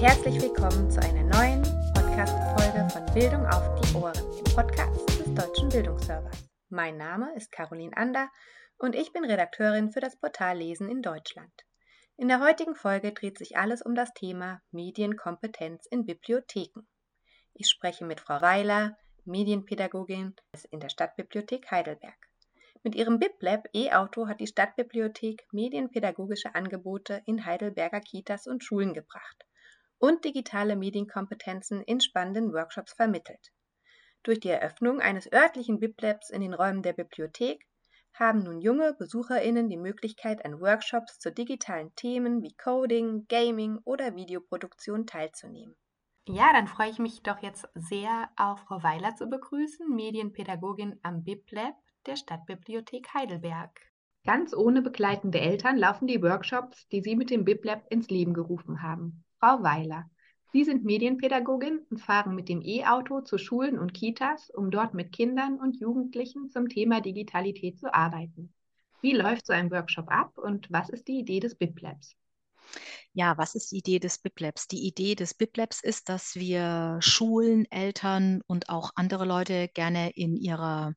herzlich willkommen zu einer neuen Podcast-Folge von Bildung auf die Ohren, dem Podcast des Deutschen Bildungsservers. Mein Name ist Caroline Ander und ich bin Redakteurin für das Portal Lesen in Deutschland. In der heutigen Folge dreht sich alles um das Thema Medienkompetenz in Bibliotheken. Ich spreche mit Frau Weiler, Medienpädagogin in der Stadtbibliothek Heidelberg. Mit ihrem BibLab E-Auto hat die Stadtbibliothek medienpädagogische Angebote in Heidelberger Kitas und Schulen gebracht und digitale Medienkompetenzen in spannenden Workshops vermittelt. Durch die Eröffnung eines örtlichen BibLabs in den Räumen der Bibliothek haben nun junge BesucherInnen die Möglichkeit, an Workshops zu digitalen Themen wie Coding, Gaming oder Videoproduktion teilzunehmen. Ja, dann freue ich mich doch jetzt sehr, auch Frau Weiler zu begrüßen, Medienpädagogin am BibLab der Stadtbibliothek Heidelberg. Ganz ohne begleitende Eltern laufen die Workshops, die Sie mit dem BibLab ins Leben gerufen haben. Frau Weiler, Sie sind Medienpädagogin und fahren mit dem E-Auto zu Schulen und Kitas, um dort mit Kindern und Jugendlichen zum Thema Digitalität zu arbeiten. Wie läuft so ein Workshop ab und was ist die Idee des BibLabs? Ja, was ist die Idee des BibLabs? Die Idee des BibLabs ist, dass wir Schulen, Eltern und auch andere Leute gerne in ihrer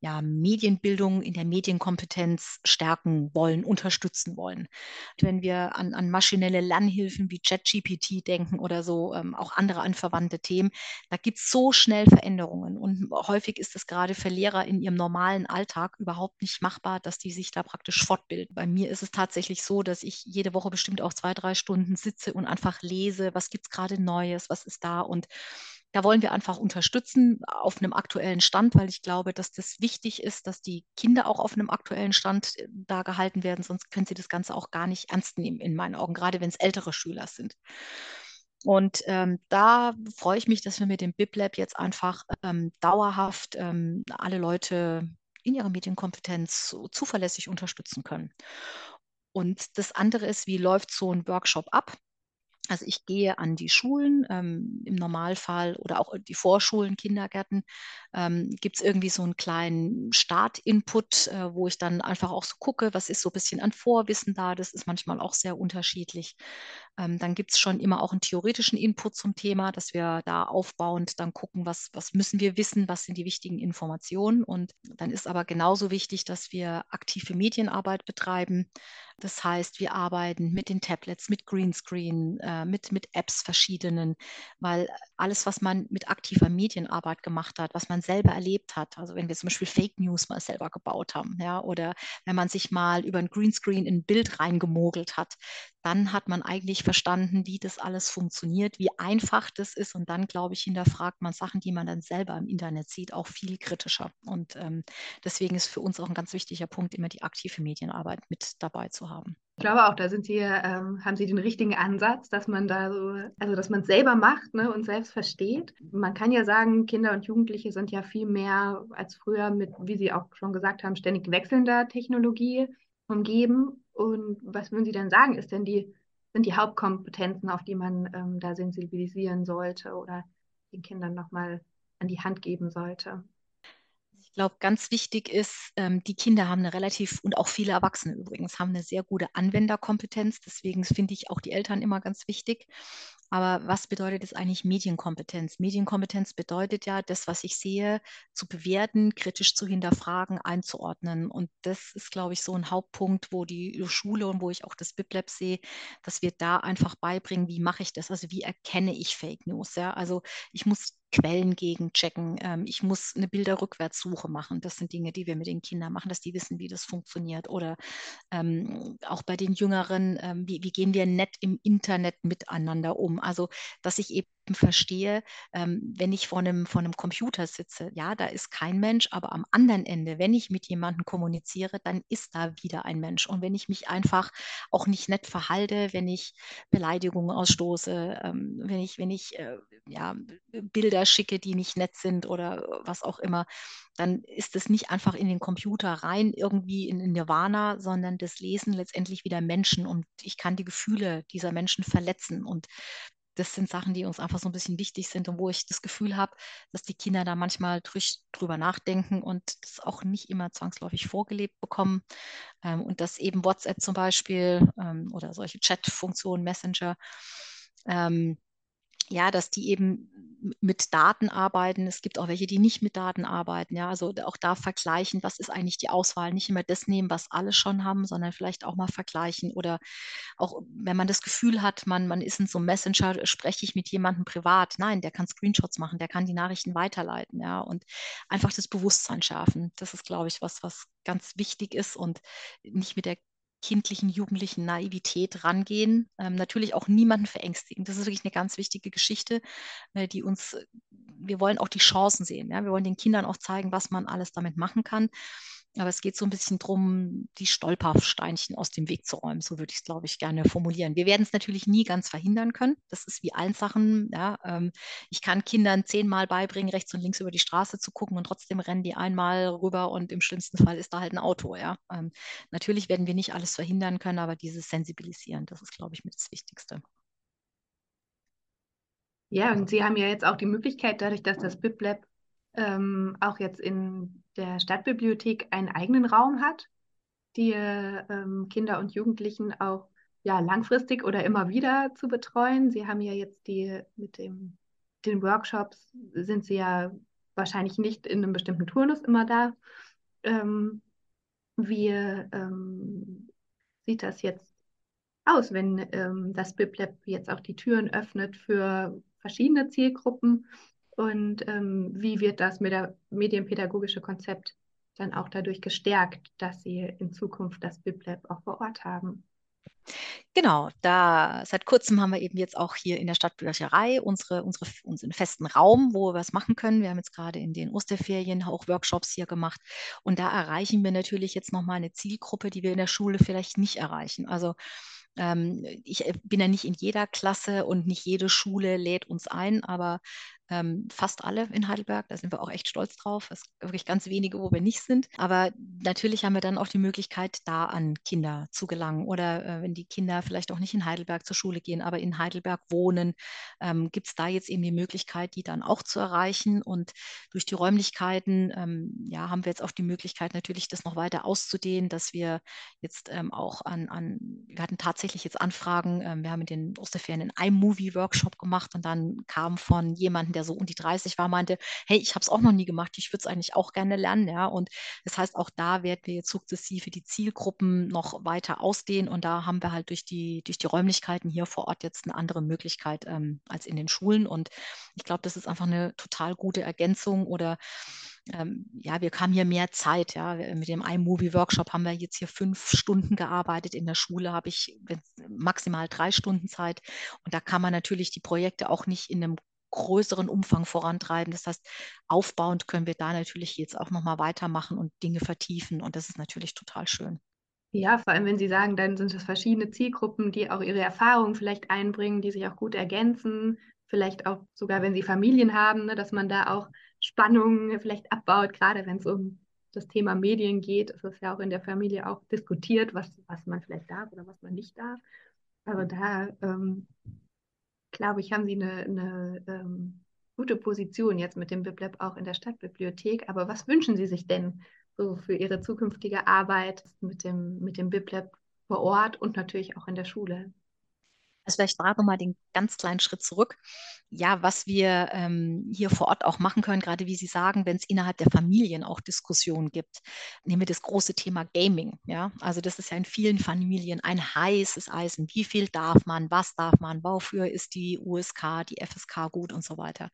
ja, Medienbildung, in der Medienkompetenz stärken wollen, unterstützen wollen. Wenn wir an, an maschinelle Lernhilfen wie ChatGPT denken oder so, ähm, auch andere anverwandte Themen, da gibt es so schnell Veränderungen. Und häufig ist es gerade für Lehrer in ihrem normalen Alltag überhaupt nicht machbar, dass die sich da praktisch fortbilden. Bei mir ist es tatsächlich so, dass ich jede Woche bestimmt auch zwei, drei Stunden sitze und einfach lese, was gibt es gerade Neues, was ist da und da wollen wir einfach unterstützen auf einem aktuellen Stand, weil ich glaube, dass das wichtig ist, dass die Kinder auch auf einem aktuellen Stand äh, da gehalten werden, sonst können sie das Ganze auch gar nicht ernst nehmen, in meinen Augen, gerade wenn es ältere Schüler sind. Und ähm, da freue ich mich, dass wir mit dem BibLab jetzt einfach ähm, dauerhaft ähm, alle Leute in ihrer Medienkompetenz so zuverlässig unterstützen können. Und das andere ist, wie läuft so ein Workshop ab? Also ich gehe an die Schulen, ähm, im Normalfall oder auch die Vorschulen, Kindergärten, ähm, gibt es irgendwie so einen kleinen Start-Input, äh, wo ich dann einfach auch so gucke, was ist so ein bisschen an Vorwissen da. Das ist manchmal auch sehr unterschiedlich. Ähm, dann gibt es schon immer auch einen theoretischen Input zum Thema, dass wir da aufbauend dann gucken, was, was müssen wir wissen, was sind die wichtigen Informationen. Und dann ist aber genauso wichtig, dass wir aktive Medienarbeit betreiben. Das heißt, wir arbeiten mit den Tablets, mit Greenscreen, äh, mit, mit Apps verschiedenen, weil alles, was man mit aktiver Medienarbeit gemacht hat, was man selber erlebt hat, also wenn wir zum Beispiel Fake News mal selber gebaut haben, ja, oder wenn man sich mal über ein Greenscreen in ein Bild reingemogelt hat, dann hat man eigentlich verstanden, wie das alles funktioniert, wie einfach das ist. Und dann, glaube ich, hinterfragt man Sachen, die man dann selber im Internet sieht, auch viel kritischer. Und ähm, deswegen ist für uns auch ein ganz wichtiger Punkt, immer die aktive Medienarbeit mit dabei zu haben. Ich glaube auch, da Sie, ähm, haben Sie den richtigen Ansatz, dass man da so, also dass man es selber macht ne, und selbst versteht. Man kann ja sagen, Kinder und Jugendliche sind ja viel mehr als früher mit, wie Sie auch schon gesagt haben, ständig wechselnder Technologie umgeben. Und was würden Sie denn sagen, ist denn die, sind die Hauptkompetenzen, auf die man ähm, da sensibilisieren sollte oder den Kindern nochmal an die Hand geben sollte? Glaube, ganz wichtig ist, ähm, die Kinder haben eine relativ, und auch viele Erwachsene übrigens, haben eine sehr gute Anwenderkompetenz. Deswegen finde ich auch die Eltern immer ganz wichtig. Aber was bedeutet es eigentlich Medienkompetenz? Medienkompetenz bedeutet ja, das, was ich sehe, zu bewerten, kritisch zu hinterfragen, einzuordnen. Und das ist, glaube ich, so ein Hauptpunkt, wo die Schule und wo ich auch das BibLab sehe, dass wir da einfach beibringen, wie mache ich das? Also wie erkenne ich Fake News? Ja? Also ich muss Quellen gegenchecken. Ähm, ich muss eine Bilderrückwärtssuche machen. Das sind Dinge, die wir mit den Kindern machen, dass die wissen, wie das funktioniert. Oder ähm, auch bei den Jüngeren, ähm, wie, wie gehen wir nett im Internet miteinander um? Also, dass ich eben verstehe, ähm, wenn ich vor einem, vor einem Computer sitze, ja, da ist kein Mensch, aber am anderen Ende, wenn ich mit jemandem kommuniziere, dann ist da wieder ein Mensch. Und wenn ich mich einfach auch nicht nett verhalte, wenn ich Beleidigungen ausstoße, ähm, wenn ich, wenn ich äh, ja, Bilder schicke, die nicht nett sind oder was auch immer, dann ist es nicht einfach in den Computer rein, irgendwie in Nirvana, sondern das lesen letztendlich wieder Menschen und ich kann die Gefühle dieser Menschen verletzen. Und das sind Sachen, die uns einfach so ein bisschen wichtig sind und wo ich das Gefühl habe, dass die Kinder da manchmal drüber nachdenken und das auch nicht immer zwangsläufig vorgelebt bekommen. Ähm, und dass eben WhatsApp zum Beispiel ähm, oder solche Chat-Funktionen, Messenger, Ähm, ja, dass die eben mit Daten arbeiten. Es gibt auch welche, die nicht mit Daten arbeiten. Ja, also auch da vergleichen, was ist eigentlich die Auswahl? Nicht immer das nehmen, was alle schon haben, sondern vielleicht auch mal vergleichen oder auch, wenn man das Gefühl hat, man, man ist in so einem Messenger, spreche ich mit jemandem privat. Nein, der kann Screenshots machen, der kann die Nachrichten weiterleiten. Ja, und einfach das Bewusstsein schärfen. Das ist, glaube ich, was, was ganz wichtig ist und nicht mit der kindlichen, jugendlichen Naivität rangehen. Ähm, natürlich auch niemanden verängstigen. Das ist wirklich eine ganz wichtige Geschichte, äh, die uns, wir wollen auch die Chancen sehen. Ja? Wir wollen den Kindern auch zeigen, was man alles damit machen kann. Aber es geht so ein bisschen darum, die Stolpersteinchen aus dem Weg zu räumen. So würde ich es, glaube ich, gerne formulieren. Wir werden es natürlich nie ganz verhindern können. Das ist wie allen Sachen. Ja, ähm, ich kann Kindern zehnmal beibringen, rechts und links über die Straße zu gucken und trotzdem rennen die einmal rüber und im schlimmsten Fall ist da halt ein Auto. Ja, ähm, natürlich werden wir nicht alles verhindern können, aber dieses Sensibilisieren, das ist, glaube ich, mit das Wichtigste. Ja, und Sie haben ja jetzt auch die Möglichkeit, dadurch, dass das BibLab ähm, auch jetzt in der Stadtbibliothek einen eigenen Raum hat, die ähm, Kinder und Jugendlichen auch ja, langfristig oder immer wieder zu betreuen. Sie haben ja jetzt die mit dem, den Workshops, sind Sie ja wahrscheinlich nicht in einem bestimmten Turnus immer da. Ähm, wie ähm, sieht das jetzt aus, wenn ähm, das BibLab jetzt auch die Türen öffnet für verschiedene Zielgruppen? Und ähm, wie wird das mit der medienpädagogische Konzept dann auch dadurch gestärkt, dass Sie in Zukunft das BibLab auch vor Ort haben? Genau, da seit kurzem haben wir eben jetzt auch hier in der Stadtbücherei unsere, unsere, unseren festen Raum, wo wir was machen können. Wir haben jetzt gerade in den Osterferien auch Workshops hier gemacht und da erreichen wir natürlich jetzt nochmal eine Zielgruppe, die wir in der Schule vielleicht nicht erreichen. Also ähm, ich äh, bin ja nicht in jeder Klasse und nicht jede Schule lädt uns ein, aber ähm, fast alle in Heidelberg. Da sind wir auch echt stolz drauf. Es gibt wirklich ganz wenige, wo wir nicht sind. Aber natürlich haben wir dann auch die Möglichkeit, da an Kinder zu gelangen. Oder äh, wenn die Kinder vielleicht auch nicht in Heidelberg zur Schule gehen, aber in Heidelberg wohnen, ähm, gibt es da jetzt eben die Möglichkeit, die dann auch zu erreichen. Und durch die Räumlichkeiten ähm, ja, haben wir jetzt auch die Möglichkeit, natürlich das noch weiter auszudehnen, dass wir jetzt ähm, auch an, an, wir hatten tatsächlich jetzt Anfragen, ähm, wir haben in den Osterferien einen iMovie-Workshop gemacht und dann kam von jemandem, der so um die 30 war, meinte, hey, ich habe es auch noch nie gemacht, ich würde es eigentlich auch gerne lernen, ja. Und das heißt, auch da werden wir jetzt sukzessive die Zielgruppen noch weiter ausdehnen und da haben wir halt durch die, durch die Räumlichkeiten hier vor Ort jetzt eine andere Möglichkeit ähm, als in den Schulen. Und ich glaube, das ist einfach eine total gute Ergänzung oder ähm, ja, wir haben hier mehr Zeit. Ja. Mit dem iMovie-Workshop haben wir jetzt hier fünf Stunden gearbeitet. In der Schule habe ich maximal drei Stunden Zeit. Und da kann man natürlich die Projekte auch nicht in einem größeren Umfang vorantreiben. Das heißt, aufbauend können wir da natürlich jetzt auch nochmal weitermachen und Dinge vertiefen. Und das ist natürlich total schön. Ja, vor allem, wenn Sie sagen, dann sind es verschiedene Zielgruppen, die auch ihre Erfahrungen vielleicht einbringen, die sich auch gut ergänzen. Vielleicht auch sogar, wenn Sie Familien haben, ne, dass man da auch Spannungen vielleicht abbaut, gerade wenn es um das Thema Medien geht. Es ist ja auch in der Familie auch diskutiert, was, was man vielleicht darf oder was man nicht darf. Also da ähm, glaube ich, haben Sie eine, eine ähm, gute Position jetzt mit dem BibLab auch in der Stadtbibliothek. Aber was wünschen Sie sich denn so für Ihre zukünftige Arbeit mit dem, mit dem BibLab vor Ort und natürlich auch in der Schule? Also vielleicht da nochmal den ganz kleinen Schritt zurück. Ja, was wir ähm, hier vor Ort auch machen können, gerade wie Sie sagen, wenn es innerhalb der Familien auch Diskussionen gibt, nehmen wir das große Thema Gaming. Ja, also das ist ja in vielen Familien ein heißes Eisen. Wie viel darf man? Was darf man? Wofür ist die USK, die FSK gut und so weiter?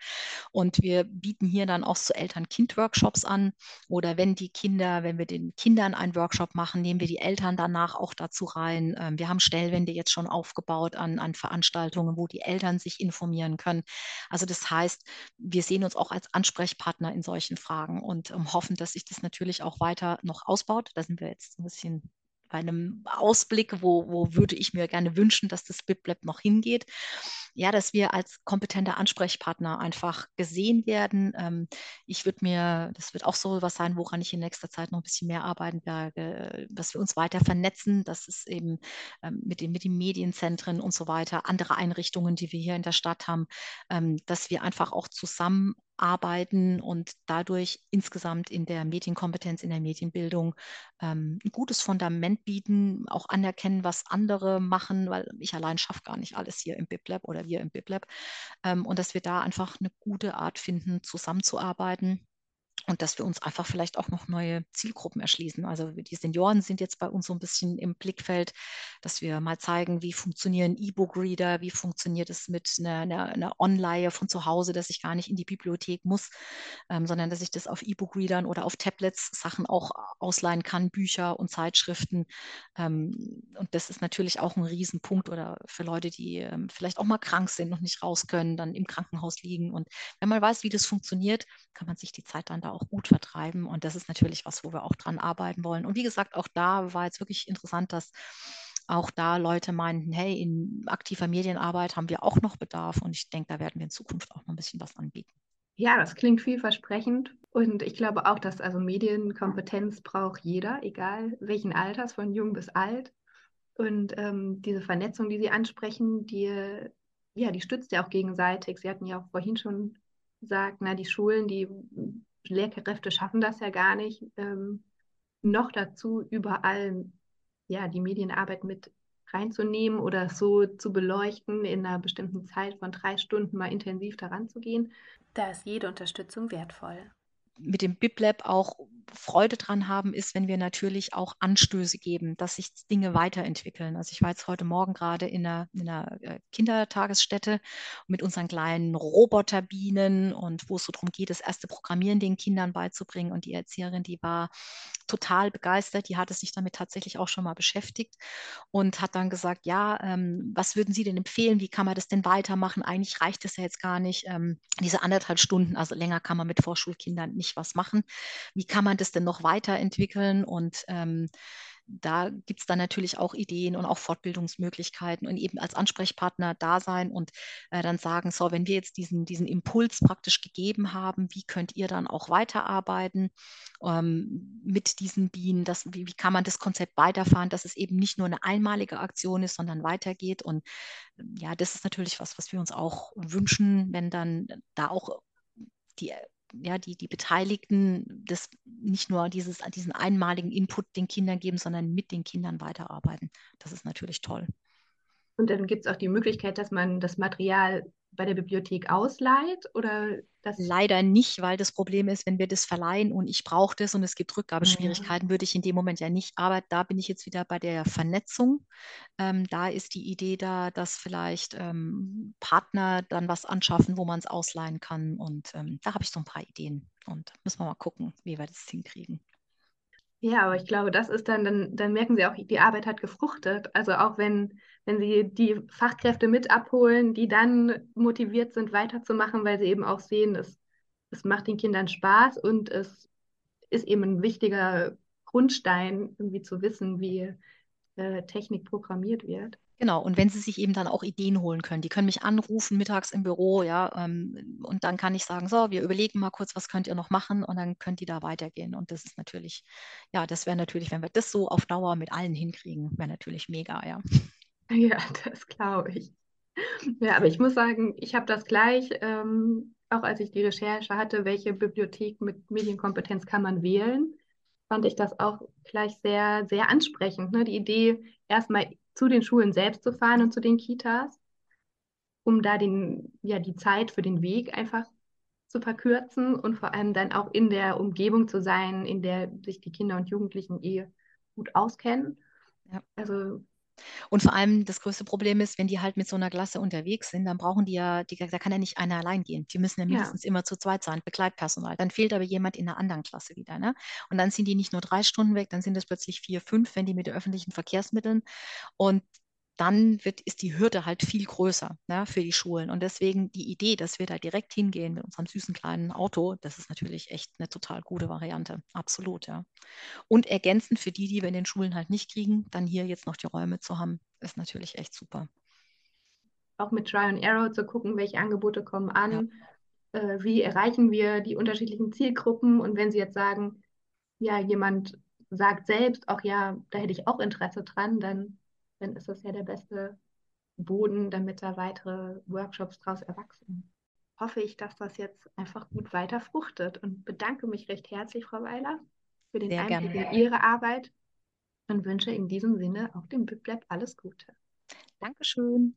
Und wir bieten hier dann auch so Eltern-Kind-Workshops an. Oder wenn die Kinder, wenn wir den Kindern einen Workshop machen, nehmen wir die Eltern danach auch dazu rein. Ähm, wir haben Stellwände jetzt schon aufgebaut an an Veranstaltungen, wo die Eltern sich informieren können. Also das heißt, wir sehen uns auch als Ansprechpartner in solchen Fragen und ähm, hoffen, dass sich das natürlich auch weiter noch ausbaut. Da sind wir jetzt ein bisschen bei einem Ausblick, wo, wo würde ich mir gerne wünschen, dass das BibLab noch hingeht. Ja, dass wir als kompetenter Ansprechpartner einfach gesehen werden. Ähm, ich würde mir, das wird auch so was sein, woran ich in nächster Zeit noch ein bisschen mehr arbeiten werde, dass wir uns weiter vernetzen, dass es eben ähm, mit, den, mit den Medienzentren und so weiter, andere Einrichtungen, die wir hier in der Stadt haben, ähm, dass wir einfach auch zusammen arbeiten und dadurch insgesamt in der Medienkompetenz, in der Medienbildung ähm, ein gutes Fundament bieten, auch anerkennen, was andere machen, weil ich allein schaffe gar nicht alles hier im BibLab oder wir im BibLab. Ähm, und dass wir da einfach eine gute Art finden, zusammenzuarbeiten und dass wir uns einfach vielleicht auch noch neue Zielgruppen erschließen. Also die Senioren sind jetzt bei uns so ein bisschen im Blickfeld, dass wir mal zeigen, wie funktionieren E-Book-Reader, wie funktioniert es mit einer, einer, einer Online von zu Hause, dass ich gar nicht in die Bibliothek muss, ähm, sondern dass ich das auf E-Book-Readern oder auf Tablets Sachen auch ausleihen kann, Bücher und Zeitschriften. Ähm, und das ist natürlich auch ein Riesenpunkt oder für Leute, die ähm, vielleicht auch mal krank sind und nicht raus können, dann im Krankenhaus liegen. Und wenn man weiß, wie das funktioniert, kann man sich die Zeit dann da auch gut vertreiben. Und das ist natürlich was, wo wir auch dran arbeiten wollen. Und wie gesagt, auch da war jetzt wirklich interessant, dass auch da Leute meinten, hey, in aktiver Medienarbeit haben wir auch noch Bedarf. Und ich denke, da werden wir in Zukunft auch noch ein bisschen was anbieten. Ja, das klingt vielversprechend. Und ich glaube auch, dass also Medienkompetenz braucht jeder, egal welchen Alters, von jung bis alt. Und ähm, diese Vernetzung, die Sie ansprechen, die, ja, die stützt ja auch gegenseitig. Sie hatten ja auch vorhin schon gesagt, na, die Schulen, die Lehrkräfte schaffen das ja gar nicht. Ähm, noch dazu überall ja, die Medienarbeit mit reinzunehmen oder so zu beleuchten, in einer bestimmten Zeit von drei Stunden mal intensiv daran zu gehen. Da ist jede Unterstützung wertvoll mit dem BibLab auch Freude dran haben, ist, wenn wir natürlich auch Anstöße geben, dass sich Dinge weiterentwickeln. Also ich war jetzt heute Morgen gerade in einer, in einer äh, Kindertagesstätte mit unseren kleinen Roboterbienen und wo es so darum geht, das erste Programmieren den Kindern beizubringen. Und die Erzieherin, die war total begeistert, die hatte sich damit tatsächlich auch schon mal beschäftigt und hat dann gesagt, ja, ähm, was würden Sie denn empfehlen? Wie kann man das denn weitermachen? Eigentlich reicht es ja jetzt gar nicht, ähm, diese anderthalb Stunden, also länger kann man mit Vorschulkindern nicht was machen. Wie kann man das denn noch weiterentwickeln? Und ähm, da gibt es dann natürlich auch Ideen und auch Fortbildungsmöglichkeiten und eben als Ansprechpartner da sein und äh, dann sagen, so, wenn wir jetzt diesen, diesen Impuls praktisch gegeben haben, wie könnt ihr dann auch weiterarbeiten ähm, mit diesen Bienen? Das, wie, wie kann man das Konzept weiterfahren, dass es eben nicht nur eine einmalige Aktion ist, sondern weitergeht? Und ja, das ist natürlich was, was wir uns auch wünschen, wenn dann da auch die ja, die, die Beteiligten das nicht nur dieses, diesen einmaligen Input den Kindern geben, sondern mit den Kindern weiterarbeiten. Das ist natürlich toll. Und dann gibt es auch die Möglichkeit, dass man das Material bei der Bibliothek ausleiht oder das? Leider nicht, weil das Problem ist, wenn wir das verleihen und ich brauche das und es gibt Rückgabeschwierigkeiten, ja. würde ich in dem Moment ja nicht. Aber da bin ich jetzt wieder bei der Vernetzung. Ähm, da ist die Idee da, dass vielleicht ähm, Partner dann was anschaffen, wo man es ausleihen kann. Und ähm, da habe ich so ein paar Ideen und müssen wir mal gucken, wie wir das hinkriegen. Ja, aber ich glaube, das ist dann, dann, dann merken sie auch, die Arbeit hat gefruchtet. Also auch wenn, wenn sie die Fachkräfte mit abholen, die dann motiviert sind, weiterzumachen, weil sie eben auch sehen, es, es macht den Kindern Spaß und es ist eben ein wichtiger Grundstein, irgendwie zu wissen, wie äh, Technik programmiert wird. Genau, und wenn Sie sich eben dann auch Ideen holen können, die können mich anrufen mittags im Büro, ja, ähm, und dann kann ich sagen, so, wir überlegen mal kurz, was könnt ihr noch machen und dann könnt ihr da weitergehen. Und das ist natürlich, ja, das wäre natürlich, wenn wir das so auf Dauer mit allen hinkriegen, wäre natürlich mega, ja. Ja, das glaube ich. Ja, aber ich muss sagen, ich habe das gleich, ähm, auch als ich die Recherche hatte, welche Bibliothek mit Medienkompetenz kann man wählen, fand ich das auch gleich sehr, sehr ansprechend. Ne? Die Idee, erstmal zu den Schulen selbst zu fahren und zu den Kitas, um da den, ja, die Zeit für den Weg einfach zu verkürzen und vor allem dann auch in der Umgebung zu sein, in der sich die Kinder und Jugendlichen eh gut auskennen. Ja. Also und vor allem das größte Problem ist, wenn die halt mit so einer Klasse unterwegs sind, dann brauchen die ja, die, da kann ja nicht einer allein gehen. Die müssen ja mindestens ja. immer zu zweit sein, Begleitpersonal. Dann fehlt aber jemand in einer anderen Klasse wieder. Ne? Und dann sind die nicht nur drei Stunden weg, dann sind es plötzlich vier, fünf, wenn die mit den öffentlichen Verkehrsmitteln. Und dann wird, ist die Hürde halt viel größer ne, für die Schulen. Und deswegen die Idee, dass wir da direkt hingehen mit unserem süßen kleinen Auto, das ist natürlich echt eine total gute Variante. Absolut, ja. Und ergänzend für die, die wir in den Schulen halt nicht kriegen, dann hier jetzt noch die Räume zu haben, ist natürlich echt super. Auch mit Try and Arrow zu gucken, welche Angebote kommen an, ja. äh, wie erreichen wir die unterschiedlichen Zielgruppen. Und wenn Sie jetzt sagen, ja, jemand sagt selbst, auch ja, da hätte ich auch Interesse dran, dann dann ist das ja der beste Boden, damit da weitere Workshops daraus erwachsen. hoffe ich, dass das jetzt einfach gut weiter fruchtet und bedanke mich recht herzlich, Frau Weiler, für den Sehr Einblick gerne. in Ihre Arbeit und wünsche in diesem Sinne auch dem BibLab alles Gute. Dankeschön.